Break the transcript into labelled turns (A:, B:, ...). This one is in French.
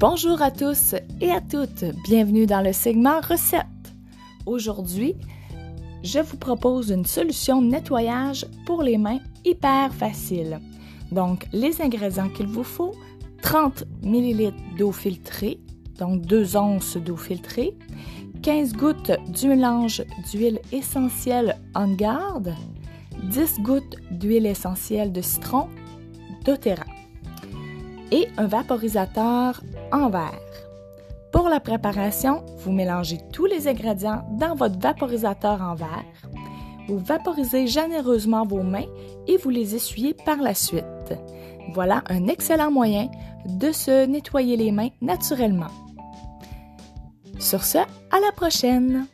A: Bonjour à tous et à toutes, bienvenue dans le segment recettes. Aujourd'hui, je vous propose une solution de nettoyage pour les mains hyper facile. Donc, les ingrédients qu'il vous faut 30 ml d'eau filtrée, donc 2 onces d'eau filtrée, 15 gouttes du mélange d'huile essentielle en garde, 10 gouttes d'huile essentielle de citron doTERRA et un vaporisateur en verre. Pour la préparation, vous mélangez tous les ingrédients dans votre vaporisateur en verre. Vous vaporisez généreusement vos mains et vous les essuyez par la suite. Voilà un excellent moyen de se nettoyer les mains naturellement. Sur ce, à la prochaine!